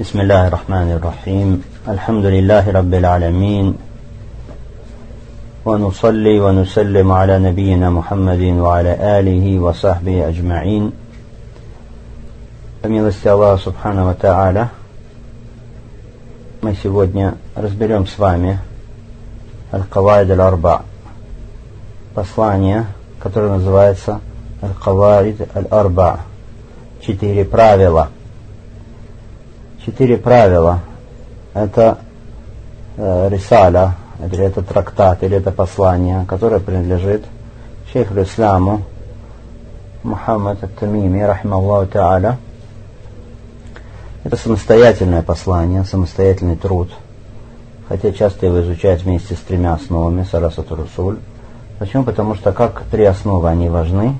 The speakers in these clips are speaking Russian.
بسم الله الرحمن الرحيم الحمد لله رب العالمين ونصلي ونسلم على نبينا محمد وعلى آله وصحبه أجمعين По милости Аллаха Субхану Тааля мы сегодня разберем с вами Аль-Кавайд Аль-Арба послание, которое называется Аль-Кавайд Аль-Арба четыре правила – четыре правила. Это э, рисаля, или это трактат, или это послание, которое принадлежит шейху Исламу Мухаммад Ат-Тамими, рахималлаху та'аля. Это самостоятельное послание, самостоятельный труд, хотя часто его изучают вместе с тремя основами, Сарасату Русуль. Почему? Потому что как три основы, они важны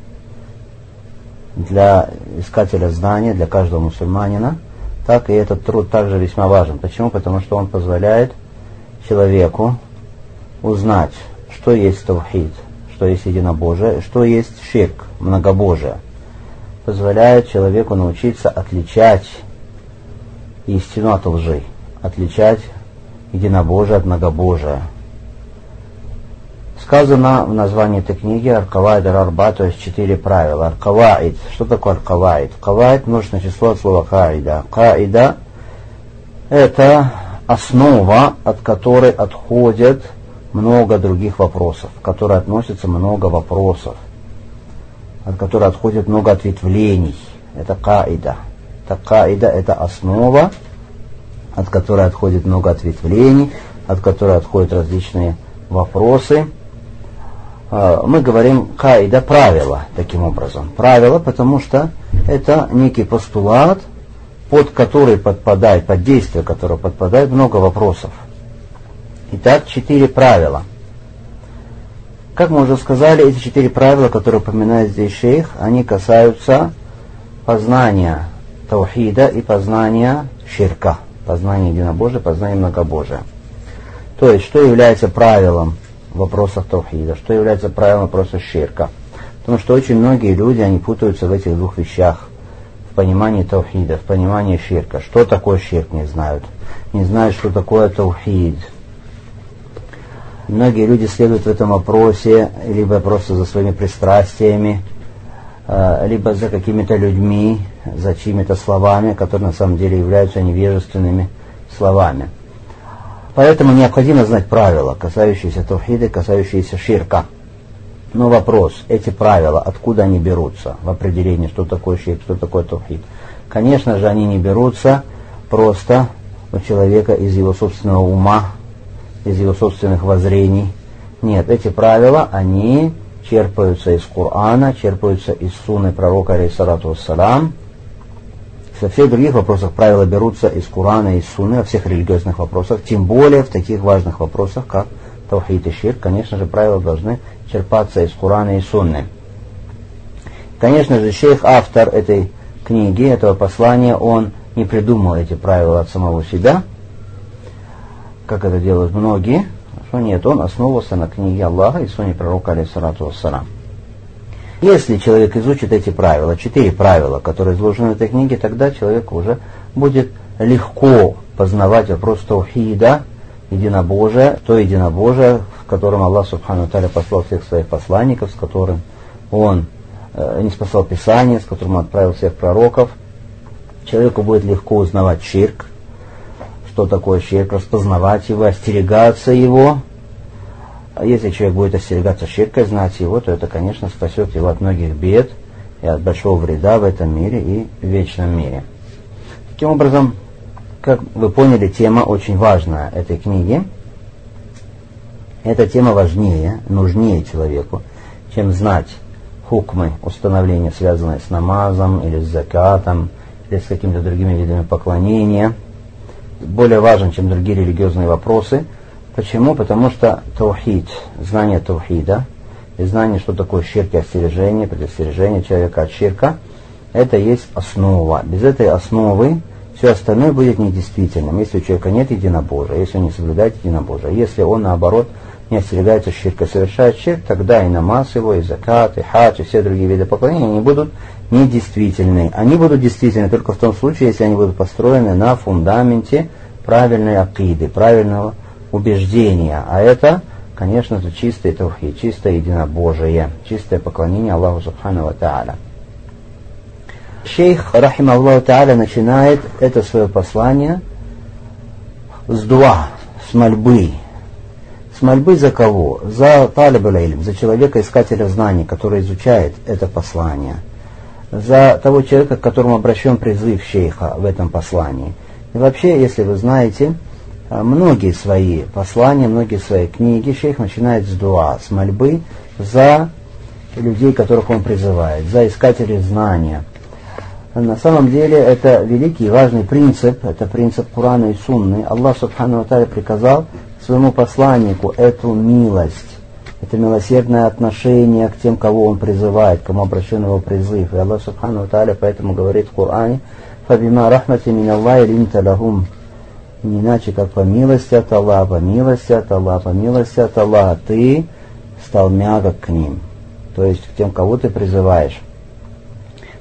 для искателя знания, для каждого мусульманина – так и этот труд также весьма важен. Почему? Потому что он позволяет человеку узнать, что есть таухид, что есть единобожие, что есть ширк, многобожие. Позволяет человеку научиться отличать истину от лжи, отличать единобожие от многобожия – Сказано в названии этой книги Аркавайд Арба, то есть четыре правила. Аркаваид. Что такое Аркаваид? Каваид множественное число от слова Каида. Каида это основа, от которой отходят много других вопросов, к которой относятся много вопросов, от которой отходит много ответвлений. Это каида. Это каида – это основа, от которой отходит много ответвлений, от которой отходят различные вопросы – мы говорим каида правила таким образом. Правило, потому что это некий постулат, под который подпадает, под действие которого подпадает много вопросов. Итак, четыре правила. Как мы уже сказали, эти четыре правила, которые упоминает здесь шейх, они касаются познания таухида и познания ширка, познания единобожия, познания многобожия. То есть, что является правилом вопросах таухида, что является правилом вопроса ширка. Потому что очень многие люди, они путаются в этих двух вещах. В понимании таухида, в понимании ширка. Что такое ширк, не знают. Не знают, что такое таухид. Многие люди следуют в этом вопросе, либо просто за своими пристрастиями, э, либо за какими-то людьми, за чьими-то словами, которые на самом деле являются невежественными словами. Поэтому необходимо знать правила, касающиеся тавхида, касающиеся ширка. Но вопрос, эти правила, откуда они берутся в определении, что такое ширк, что такое тавхид? Конечно же, они не берутся просто у человека из его собственного ума, из его собственных воззрений. Нет, эти правила, они черпаются из Корана, черпаются из Суны пророка, алейхиссалату вассалам, во всех других вопросах правила берутся из Курана, из Суны, во всех религиозных вопросах, тем более в таких важных вопросах, как Таухид и Ширк, конечно же, правила должны черпаться из Курана и Сунны. Конечно же, шейх, автор этой книги, этого послания, он не придумал эти правила от самого себя, как это делают многие, что нет, он основывался на книге Аллаха и Суне пророка, алейсалату вассалам. Если человек изучит эти правила, четыре правила, которые изложены в этой книге, тогда человеку уже будет легко познавать вопрос таухида, единобожия, то единобожие, в котором Аллах Субхану Таля послал всех своих посланников, с которым Он э, не спасал Писание, с которым Он отправил всех пророков. Человеку будет легко узнавать ширк, что такое ширк, распознавать его, остерегаться его, если человек будет остерегаться ширка, знать его, то это, конечно, спасет его от многих бед и от большого вреда в этом мире и вечном мире. Таким образом, как вы поняли, тема очень важная этой книги. Эта тема важнее, нужнее человеку, чем знать хукмы установления, связанные с намазом или с закатом, или с какими-то другими видами поклонения. Более важен, чем другие религиозные вопросы – Почему? Потому что таухид, знание таухида, и знание, что такое ширк и остережение, предостережение человека от ширка, это есть основа. Без этой основы все остальное будет недействительным, если у человека нет единобожия, если он не соблюдает единобожие. Если он, наоборот, не остерегаются ширка, совершают ширк, тогда и намаз его, и закат, и хадж, и все другие виды поклонения, они будут недействительны. Они будут действительны только в том случае, если они будут построены на фундаменте правильной акиды, правильного убеждения. А это, конечно же, чистый тавхид, чистое единобожие, чистое поклонение Аллаху Субхану Та'аля. Шейх, рахим Аллаху Та'аля, начинает это свое послание с дуа, с мольбы, с мольбы за кого? За талиб за человека, искателя знаний, который изучает это послание. За того человека, к которому обращен призыв шейха в этом послании. И вообще, если вы знаете, многие свои послания, многие свои книги шейх начинает с дуа, с мольбы за людей, которых он призывает, за искателей знания. На самом деле это великий и важный принцип, это принцип Курана и Сунны. Аллах Субхану Ва приказал своему посланнику эту милость, это милосердное отношение к тем, кого он призывает, кому обращен его призыв. И Аллах Субхану Тааля поэтому говорит в Коране, «Фабима рахмати мин Аллахи линта лахум». Не иначе, как по милости от Аллаха, по милости от Аллаха, по милости от Аллаха, ты стал мягок к ним, то есть к тем, кого ты призываешь.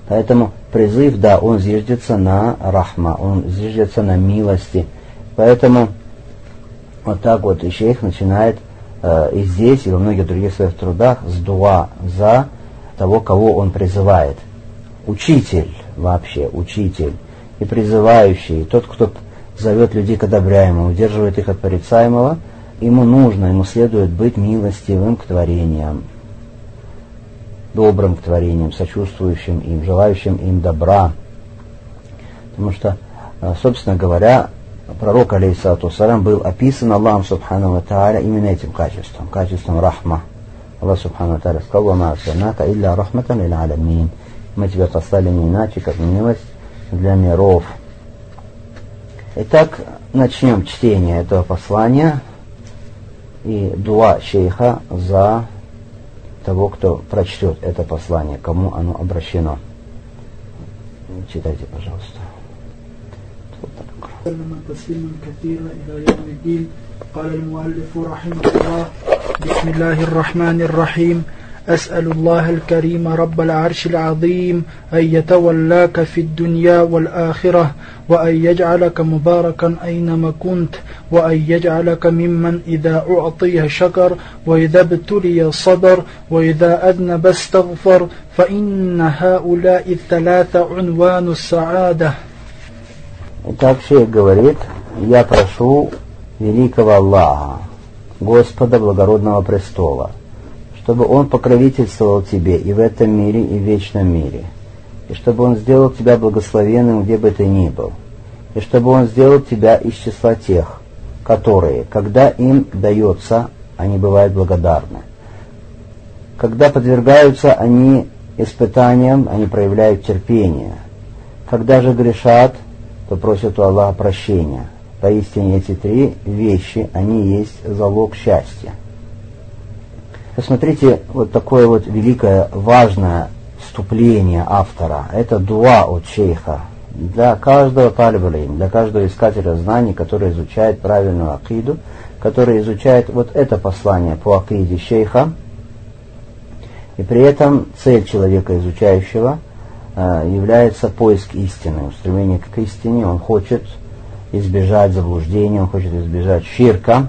Поэтому призыв, да, он зиждется на рахма, он зиждется на милости. Поэтому вот так вот и шейх начинает э, и здесь, и во многих других своих трудах с дуа за того, кого он призывает. Учитель вообще, учитель и призывающий, тот, кто зовет людей к одобряемому, удерживает их от порицаемого, ему нужно, ему следует быть милостивым к творениям, добрым к творениям, сочувствующим им, желающим им добра. Потому что, э, собственно говоря, пророк, алейхиссалату салям, был описан Аллахом Субхану Ва именно этим качеством, качеством рахма. Аллах Субхану Ва Тааля сказал, «Ва ма'асанака илля рахматан илля алямин». Мы тебя послали не иначе, как милость для миров. Итак, начнем чтение этого послания и дуа шейха за того, кто прочтет это послание, кому оно обращено. Читайте, пожалуйста. وسلم تسليما كثيرا إلى يوم الدين قال المؤلف رحمه الله بسم الله الرحمن الرحيم أسأل الله الكريم رب العرش العظيم أن يتولاك في الدنيا والآخرة وأن يجعلك مباركا أينما كنت وأن يجعلك ممن إذا أعطي شكر وإذا ابتلي صبر وإذا أذنب استغفر فإن هؤلاء الثلاثة عنوان السعادة Итак, шейх говорит, я прошу великого Аллаха, Господа благородного престола, чтобы Он покровительствовал тебе и в этом мире, и в вечном мире, и чтобы Он сделал тебя благословенным, где бы ты ни был, и чтобы Он сделал тебя из числа тех, которые, когда им дается, они бывают благодарны. Когда подвергаются они испытаниям, они проявляют терпение. Когда же грешат, то просят у Аллаха прощения. Поистине эти три вещи, они есть залог счастья. Посмотрите, вот такое вот великое, важное вступление автора. Это дуа от шейха. Для каждого талибалейн, для каждого искателя знаний, который изучает правильную акиду, который изучает вот это послание по акиде шейха, и при этом цель человека, изучающего – Э, является поиск истины, устремление к истине. Он хочет избежать заблуждения, он хочет избежать ширка.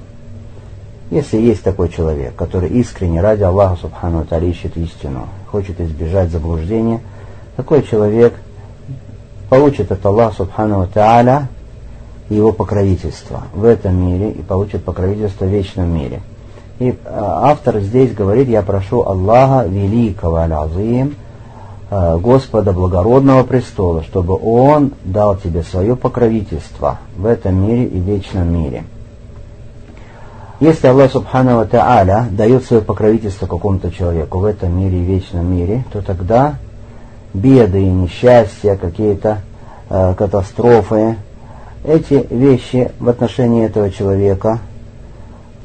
Если есть такой человек, который искренне ради Аллаха Субхану Тали ищет истину, хочет избежать заблуждения, такой человек получит от Аллаха Субхану Тааля его покровительство в этом мире и получит покровительство в вечном мире. И э, автор здесь говорит, я прошу Аллаха Великого Аль-Азим, Э, Господа благородного престола, чтобы Он дал тебе свое покровительство в этом мире и вечном мире. Если Аллах Субхану Та'аля дает свое покровительство какому-то человеку в этом мире и вечном мире, то тогда беды и несчастья, какие-то э, катастрофы, эти вещи в отношении этого человека –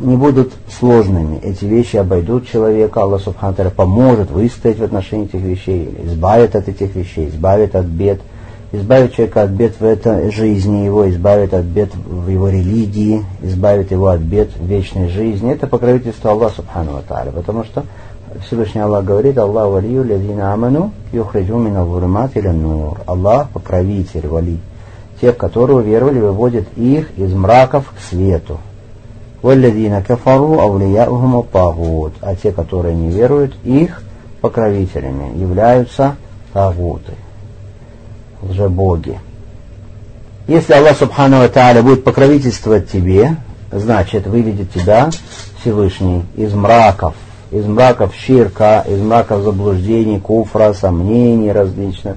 не будут сложными. Эти вещи обойдут человека, Аллах Субхану поможет выстоять в отношении этих вещей, избавит от этих вещей, избавит от бед избавит человека от бед в этой жизни его, избавит от бед в его религии, избавит его от бед в вечной жизни. Это покровительство Аллаха Субхану Ва потому что Всевышний Аллах говорит, Аллах валию лядина аману юхриджу мина вурмат нур. Аллах покровитель, вали. Тех, которые уверовали, выводит их из мраков к свету. Валядина кафару аулияухум тагут. А те, которые не веруют, их покровителями являются тагуты, лжебоги. Если Аллах Субхану Тааля будет покровительствовать тебе, значит выведет тебя Всевышний из мраков из мраков ширка, из мраков заблуждений, куфра, сомнений различных,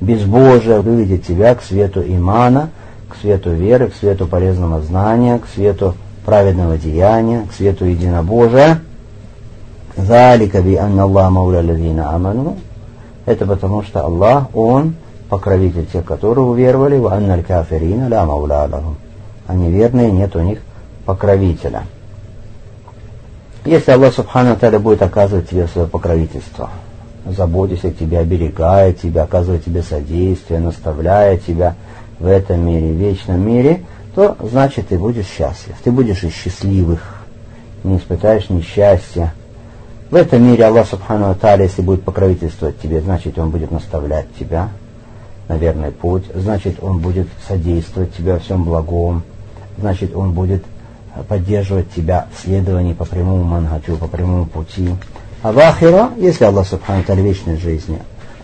безбожия, выведет тебя к свету имана, к свету веры, к свету полезного знания, к свету праведного деяния, к свету единобожия. Залика би анна Аллах мауля аману. Это потому что Аллах, Он покровитель тех, которые уверовали, в анна кафирина ла мауля А неверные нет у них покровителя. Если Аллах Субхану Таля будет оказывать тебе свое покровительство, заботясь о тебе, оберегая тебя, оказывая тебе содействие, наставляя тебя в этом мире, в вечном мире, то значит ты будешь счастлив. Ты будешь из счастливых, не испытаешь несчастья. В этом мире Аллах Субхану Таля, если будет покровительствовать тебе, значит Он будет наставлять тебя на верный путь, значит Он будет содействовать тебе во всем благом, значит Он будет поддерживать тебя в следовании по прямому манхачу, по прямому пути. А в ахира, если Аллах Субхану Тааля вечной жизни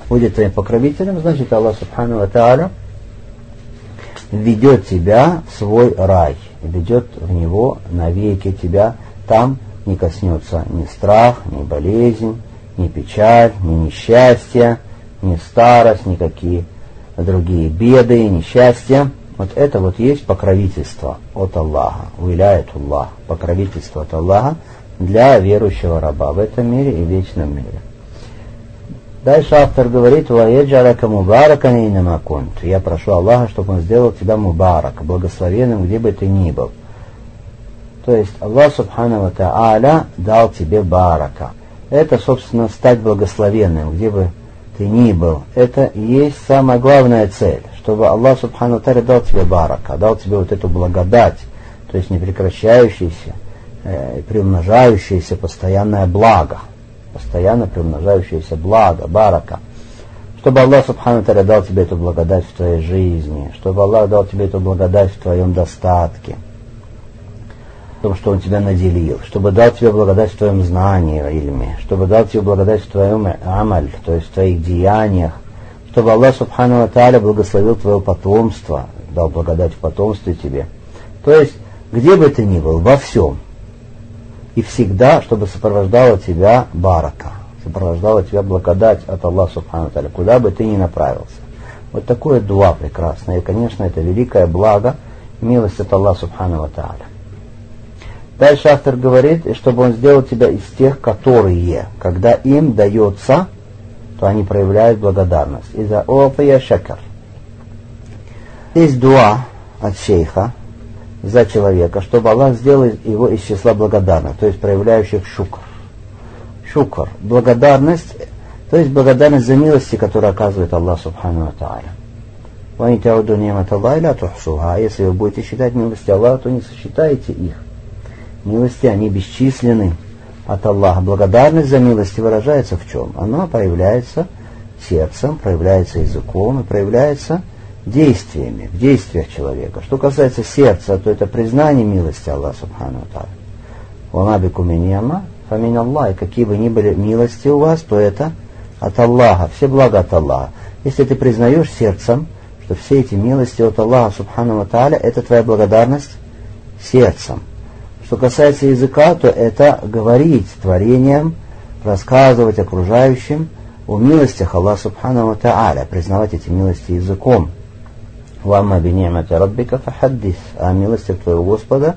будет твоим покровителем, значит Аллах Субхану Тааля ведет тебя в свой рай, ведет в него навеки тебя. Там не коснется ни страх, ни болезнь, ни печаль, ни несчастье, ни старость, никакие другие беды, несчастья. Вот это вот есть покровительство от Аллаха, уиляет Аллах, покровительство от Аллаха для верующего раба в этом мире и в вечном мире. Дальше автор говорит, «Ваеджарака мубарака нейнамакунт». Я прошу Аллаха, чтобы Он сделал тебя мубарак, благословенным, где бы ты ни был. То есть Аллах Субхану Тааля дал тебе барака. Это, собственно, стать благословенным, где бы ты ни был. Это и есть самая главная цель чтобы Аллах Субхану Таля дал тебе барака, дал тебе вот эту благодать, то есть непрекращающееся, э, приумножающееся постоянное благо, постоянно приумножающееся благо, барака. Чтобы Аллах Субхану Таля дал тебе эту благодать в твоей жизни, чтобы Аллах дал тебе эту благодать в твоем достатке, том, что Он тебя наделил, чтобы дал тебе благодать в твоем знании, ильме, чтобы дал тебе благодать в твоем амаль, то есть в твоих деяниях, чтобы Аллах Субхану Тааля благословил твое потомство, дал благодать в потомстве тебе. То есть, где бы ты ни был, во всем. И всегда, чтобы сопровождала тебя барака, сопровождала тебя благодать от Аллаха Субхану Тааля, куда бы ты ни направился. Вот такое дуа прекрасное. И, конечно, это великое благо, милость от Аллаха Субхану Тааля. Дальше автор говорит, чтобы он сделал тебя из тех, которые, когда им дается то они проявляют благодарность. Из-за опия шакар. Есть дуа от шейха за человека, чтобы Аллах сделал его из числа благодарных, то есть проявляющих шукр. Шукр, благодарность, то есть благодарность за милости, которые оказывает Аллах Субхану Тааля. Тухсуха. Если вы будете считать милости Аллаха, то не сосчитаете их. Милости, они бесчисленны от Аллаха. Благодарность за милости выражается в чем? Она проявляется сердцем, проявляется языком и проявляется действиями, в действиях человека. Что касается сердца, то это признание милости Аллаха Субхану Тааля. Ванабику миньяма, фамин Аллах. И какие бы ни были милости у вас, то это от Аллаха, все блага от Аллаха. Если ты признаешь сердцем, что все эти милости от Аллаха Субхану Тааля, это твоя благодарность сердцем – что касается языка, то это говорить творением, рассказывать окружающим о милостях Аллаха Субхану Тааля, признавать эти милости языком. Вамма бини'мати раббика фахаддис, о милостях твоего Господа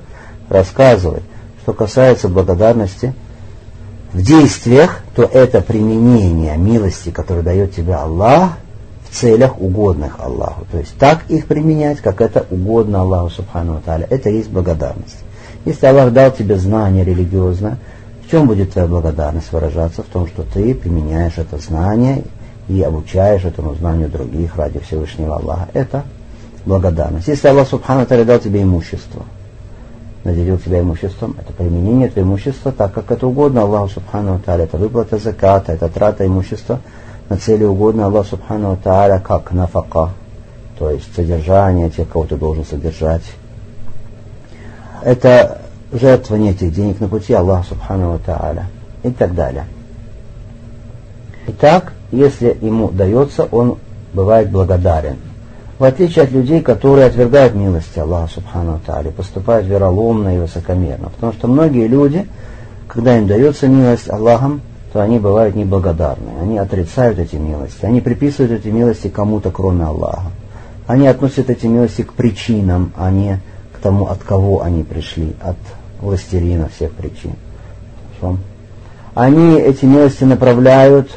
рассказывай. Что касается благодарности в действиях, то это применение милости, которую дает тебе Аллах, в целях угодных Аллаху. То есть так их применять, как это угодно Аллаху Субхану Тааля. Это есть благодарность. Если Аллах дал тебе знание религиозное, в чем будет твоя благодарность выражаться? В том, что ты применяешь это знание и обучаешь этому знанию других ради Всевышнего Аллаха. Это благодарность. Если Аллах Субхану Таля дал тебе имущество, наделил тебя имуществом, это применение этого имущества так, как это угодно Аллаху Субхану Таля. Это выплата заката, это трата имущества на цели угодно Аллаху Субхану Таля, как нафака, то есть содержание тех, кого ты должен содержать. Это жертвование этих денег на пути Аллаха Субхану Та'аля и так далее. Итак, если ему дается, он бывает благодарен. В отличие от людей, которые отвергают милости Аллаха Субхану Та'аля, поступают вероломно и высокомерно. Потому что многие люди, когда им дается милость Аллахом, то они бывают неблагодарны. Они отрицают эти милости. Они приписывают эти милости кому-то, кроме Аллаха. Они относят эти милости к причинам, а не к тому, от кого они пришли, от властерина всех причин. Хорошо? Они эти милости направляют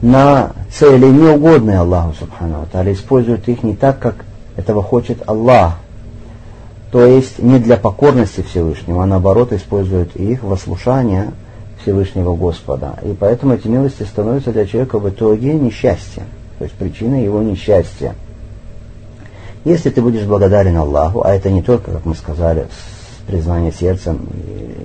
на цели неугодные Аллаху Субхану Тааля, используют их не так, как этого хочет Аллах. То есть не для покорности Всевышнего, а наоборот используют их во слушание Всевышнего Господа. И поэтому эти милости становятся для человека в итоге несчастьем, то есть причиной его несчастья. Если ты будешь благодарен Аллаху, а это не только, как мы сказали, признание сердцем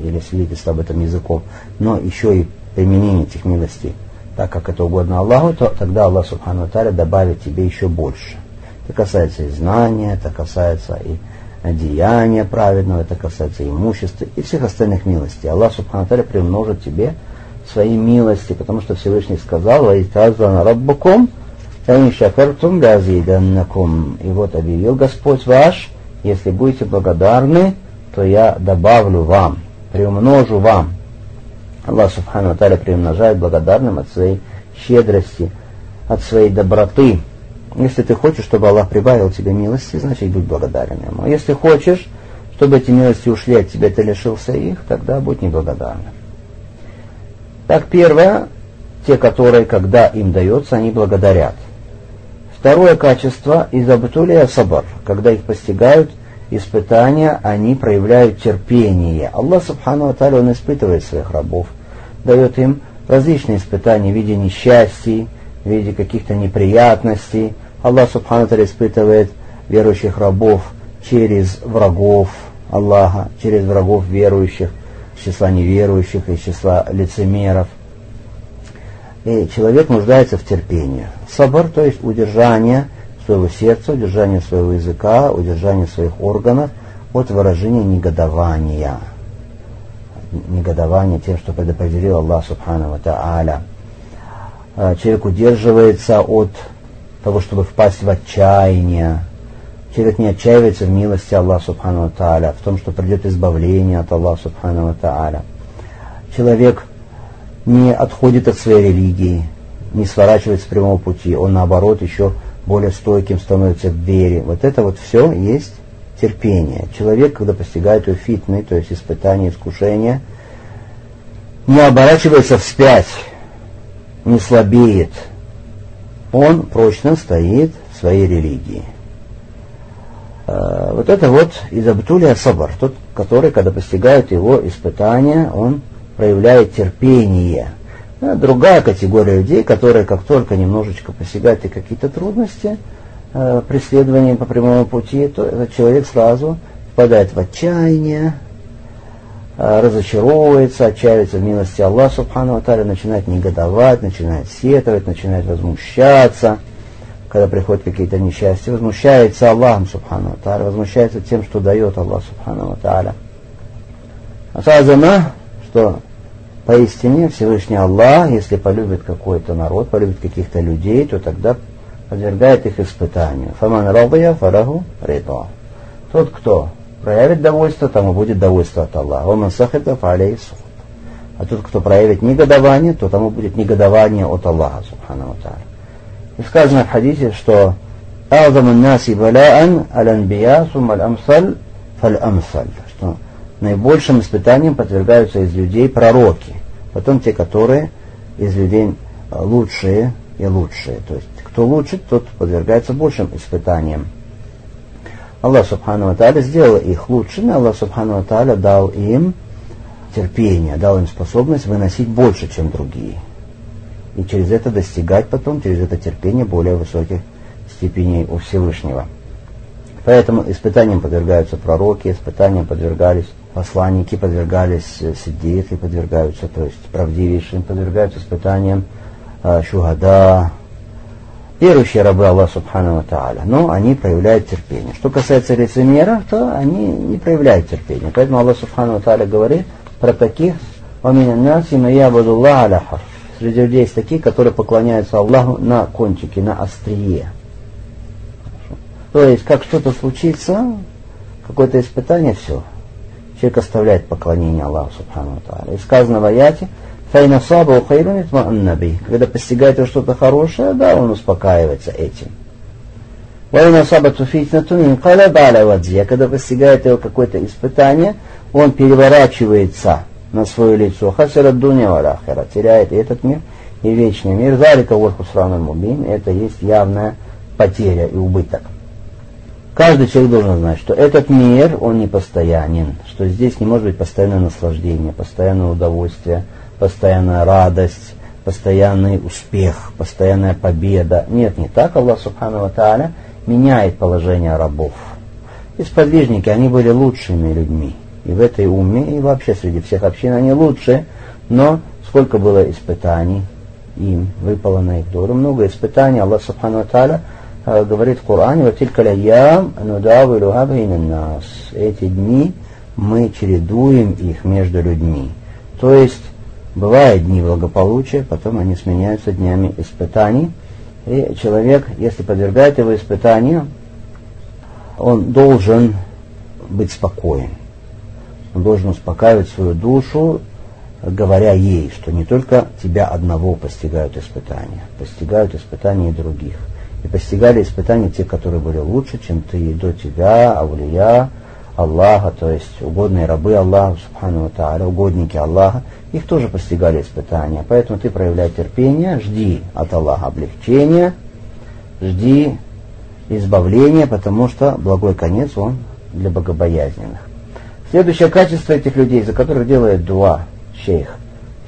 или свидетельство об этом языком, но еще и применение этих милостей, так как это угодно Аллаху, то тогда Аллах Субхану Таля добавит тебе еще больше. Это касается и знания, это касается и деяния праведного, это касается и имущества и всех остальных милостей. Аллах Субхану Таля приумножит тебе свои милости, потому что Всевышний сказал, «Ваитазана раббакум, «Ин шакартум лязиданнакум». И вот объявил Господь ваш, если будете благодарны, то я добавлю вам, приумножу вам. Аллах Субхану Таля приумножает благодарным от своей щедрости, от своей доброты. Если ты хочешь, чтобы Аллах прибавил тебе милости, значит будь благодарен Ему. Если хочешь, чтобы эти милости ушли от тебя, ты лишился их, тогда будь неблагодарным. Так, первое, те, которые, когда им дается, они благодарят. Второе качество – изабтулия сабар, когда их постигают – испытания, они проявляют терпение. Аллах Субхану Аталия, Он испытывает своих рабов, дает им различные испытания в виде несчастий, в виде каких-то неприятностей. Аллах Субхану Аталия испытывает верующих рабов через врагов Аллаха, через врагов верующих, из числа неверующих, из числа лицемеров. И человек нуждается в терпении. Сабар, то есть удержание – своего сердца, удержание своего языка, удержание своих органов от выражения негодования. Негодование тем, что предопределил Аллах Субхану Тааля. А, человек удерживается от того, чтобы впасть в отчаяние. Человек не отчаивается в милости Аллаха Субхану Тааля, в том, что придет избавление от Аллаха Субхану Тааля. Человек не отходит от своей религии, не сворачивает с прямого пути, он наоборот еще более стойким становится в вере. Вот это вот все есть терпение. Человек, когда постигает фитны, то есть испытание, искушение, не оборачивается вспять, не слабеет. Он прочно стоит в своей религии. А, вот это вот из Абтулия Сабар, тот, который, когда постигает его испытания, он проявляет терпение – Другая категория людей, которые как только немножечко посягают и какие-то трудности, э, преследования по прямому пути, то этот человек сразу впадает в отчаяние, э, разочаровывается, отчаивается в милости Аллаха Субхану Аталя, начинает негодовать, начинает сетовать, начинает возмущаться, когда приходят какие-то несчастья, возмущается Аллахом Субхану Аталя, возмущается тем, что дает Аллах Субхану Аталя. А что Поистине Всевышний Аллах, если полюбит какой-то народ, полюбит каких-то людей, то тогда подвергает их испытанию. Фаман радия фараху рида. Тот, кто проявит довольство, тому будет довольство от Аллаха. Оман сахита фалей суд. А тот, кто проявит негодование, то тому будет негодование от Аллаха, субхану И сказано в хадисе, что أعظم الناس بلاء الأنبياء ثم الأمثل فالأمثل что наибольшим испытанием подвергаются из людей пророки, потом те, которые из людей э, лучшие и лучшие. То есть, кто лучше, тот подвергается большим испытаниям. Аллах Субхану Аталя сделал их лучшими, Аллах Субхану Аталя дал им терпение, дал им способность выносить больше, чем другие. и через это достигать потом, через это терпение более высоких степеней у Всевышнего. Поэтому испытаниям подвергаются пророки, испытаниям подвергались посланники, подвергались э, сиддиты, подвергаются, то есть правдивейшим, подвергаются испытаниям э, шухада, верующие рабы Аллаха Субхану Тааля, но они проявляют терпение. Что касается лицемеров, то они не проявляют терпения. Поэтому Аллах Субхану Тааля говорит про таких, Среди людей есть такие, которые поклоняются Аллаху на кончике, на острие. То есть, как что-то случится, какое-то испытание, все. Человек оставляет поклонение Аллаху Субхану Тааля. И сказано в аяте, Файна саба наби. Когда постигает его что-то хорошее, да, он успокаивается этим. Вайна саба туфитнатун вадзи. Когда постигает его какое-то испытание, он переворачивается на свое лицо. Хасира дуня валахира. Теряет и этот мир, и вечный мир. Залика вархусрану мубин. Это есть явная потеря и убыток. Каждый человек должен знать, что этот мир, он не постоянен, что здесь не может быть постоянное наслаждение, постоянное удовольствие, постоянная радость, постоянный успех, постоянная победа. Нет, не так. Аллах Субхану Тааля меняет положение рабов. И сподвижники, они были лучшими людьми. И в этой уме, и вообще среди всех общин они лучшие. Но сколько было испытаний им, выпало на их долю. Много испытаний. Аллах Субхану Тааля Э, говорит в Коране, нас. Эти дни мы чередуем их между людьми. То есть бывают дни благополучия, потом они сменяются днями испытаний. И человек, если подвергает его испытанию, он должен быть спокоен. Он должен успокаивать свою душу, говоря ей, что не только тебя одного постигают испытания, постигают испытания и других и постигали испытания те, которые были лучше, чем ты до тебя, Аулия, Аллаха, то есть угодные рабы Аллаха, Субхану Тааля, угодники Аллаха, их тоже постигали испытания. Поэтому ты проявляй терпение, жди от Аллаха облегчения, жди избавления, потому что благой конец он для богобоязненных. Следующее качество этих людей, за которых делает дуа шейх.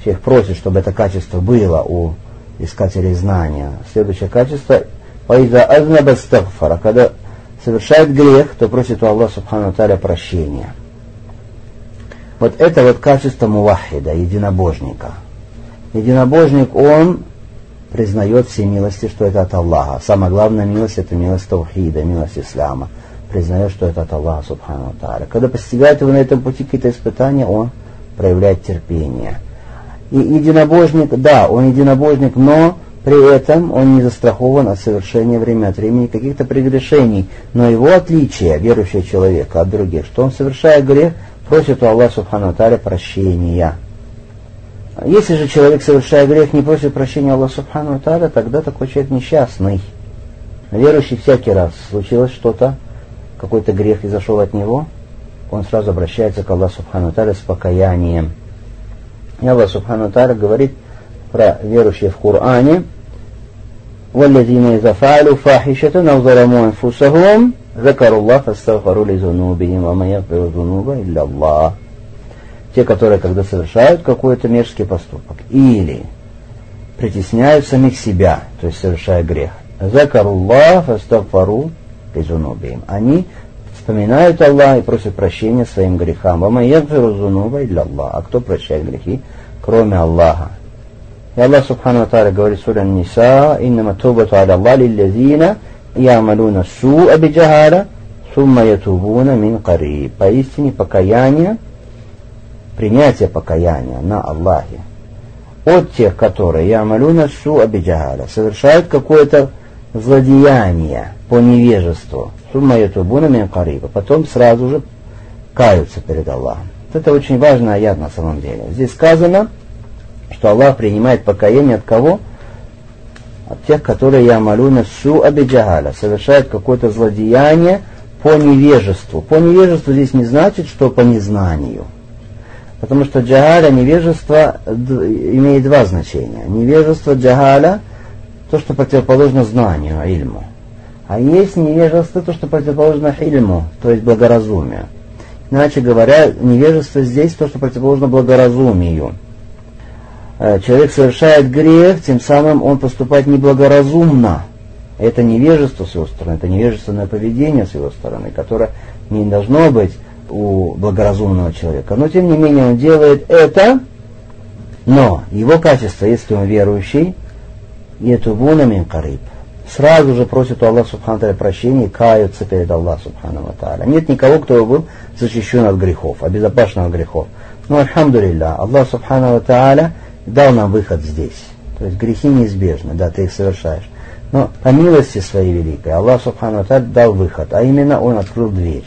Шейх просит, чтобы это качество было у искателей знания. Следующее качество Ваида азнаба стагфара, когда совершает грех, то просит у Аллаха Субхану Таля прощения. Вот это вот качество мувахида, единобожника. Единобожник, он признает все милости, что это от Аллаха. Самая главная милость – это милость Таухида, милость Ислама. Признает, что это от Аллаха Субхану Таля. Когда постигает его на этом пути какие-то испытания, он проявляет терпение. И единобожник, да, он единобожник, но при этом он не застрахован от совершения время от времени каких-то прегрешений. Но его отличие верующего человека от других, что он, совершая грех, просит у Аллаха Субхану Таля прощения. Если же человек, совершая грех, не просит прощения Аллаха Субхану Таля, тогда такой человек несчастный. Верующий всякий раз случилось что-то, какой-то грех и зашел от него, он сразу обращается к Аллаху Субхану Таля с покаянием. И Аллах Субхану Таля говорит про верующих в Коране – والذين إذا فعلوا فاحشة أو ظلموا أنفسهم ذكروا الله فاستغفروا لذنوبهم وما يغفر الذنوب إلا الله те, которые когда совершают какой-то мерзкий поступок или притесняют самих себя, то есть совершая грех. Закаруллах фастагфару лизунубиим. Они вспоминают Аллах и просят прощения своим грехам. Вама ягфиру зунуба илля Аллах. А кто прощает грехи, кроме Аллаха? И Аллах Субхану Аталя говорит в суре Ниса, «Иннама тубату аля Аллах лиллязина ямалуна су'a биджахара, сумма ятубуна мин кариб». Поистине покаяние, принятие покаяния на Аллахе от тех, которые ямалуна су'a биджахара, совершают какое-то злодеяние по невежеству, сумма ятубуна мин кариба, потом сразу же каются перед Аллахом. Это очень важный аят на самом деле. Здесь сказано, что Аллах принимает покаяние от кого? От тех, которые я молю на су абиджагаля, совершают какое-то злодеяние по невежеству. По невежеству здесь не значит, что по незнанию. Потому что джагаля, невежество, имеет два значения. Невежество джагаля, то, что противоположно знанию, ильму. А есть невежество, то, что противоположно ильму, то есть благоразумию. Иначе говоря, невежество здесь то, что противоположно благоразумию. Э, человек совершает грех, тем самым он поступает неблагоразумно. Это невежество с его стороны, это невежественное поведение с его стороны, которое не должно быть у благоразумного человека. Но тем не менее он делает это, но его качество, если он верующий, эту мин кариб, сразу же просит у Аллаха Субхану прощения и каются перед Аллахом Субхану. Нет никого, кто был защищен от грехов, обезопасен от грехов. Но, альхамдулилля, Аллах Субхану Тааля дал нам выход здесь. То есть грехи неизбежны, да, ты их совершаешь. Но по милости своей великой Аллах Субхану Тааля дал выход, а именно Он открыл дверь.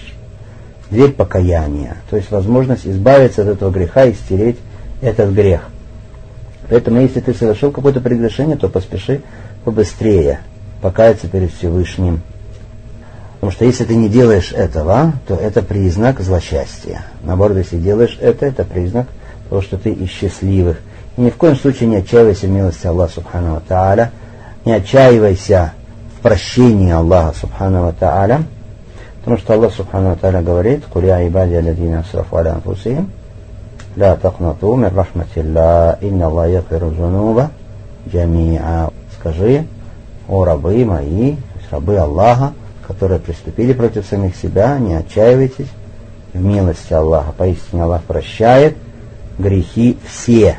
Дверь покаяния, то есть возможность избавиться от этого греха и стереть этот грех. Поэтому если ты совершил какое-то прегрешение, то поспеши побыстрее покаяться перед Всевышним. Потому что если ты не делаешь этого, то это признак злосчастья. Наоборот, если делаешь это, это признак того, что ты из счастливых. Ни в коем случае не отчаивайся в милости Аллаха Субхану Тааля, не отчаивайся в прощении Аллаха Субхану Тааля, потому что Аллах Субхану Тааля говорит, «Куля ибади алядина асрафу аля анфусим, ла тахнату мир рахматилла, инна Аллах яхиру зунуба, джамиа». Скажи, о рабы мои, рабы Аллаха, которые приступили против самих себя, не отчаивайтесь в милости Аллаха. Поистине Аллах прощает грехи все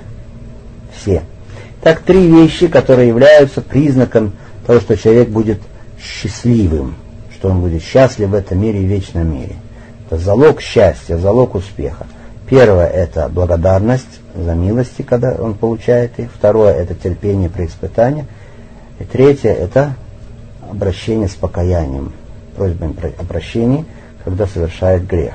все так три вещи которые являются признаком того что человек будет счастливым что он будет счастлив в этом мире и в вечном мире это залог счастья залог успеха Первое – это благодарность за милости, когда он получает их. Второе – это терпение при испытании. И третье – это обращение с покаянием, просьбой о прощении, когда совершает грех.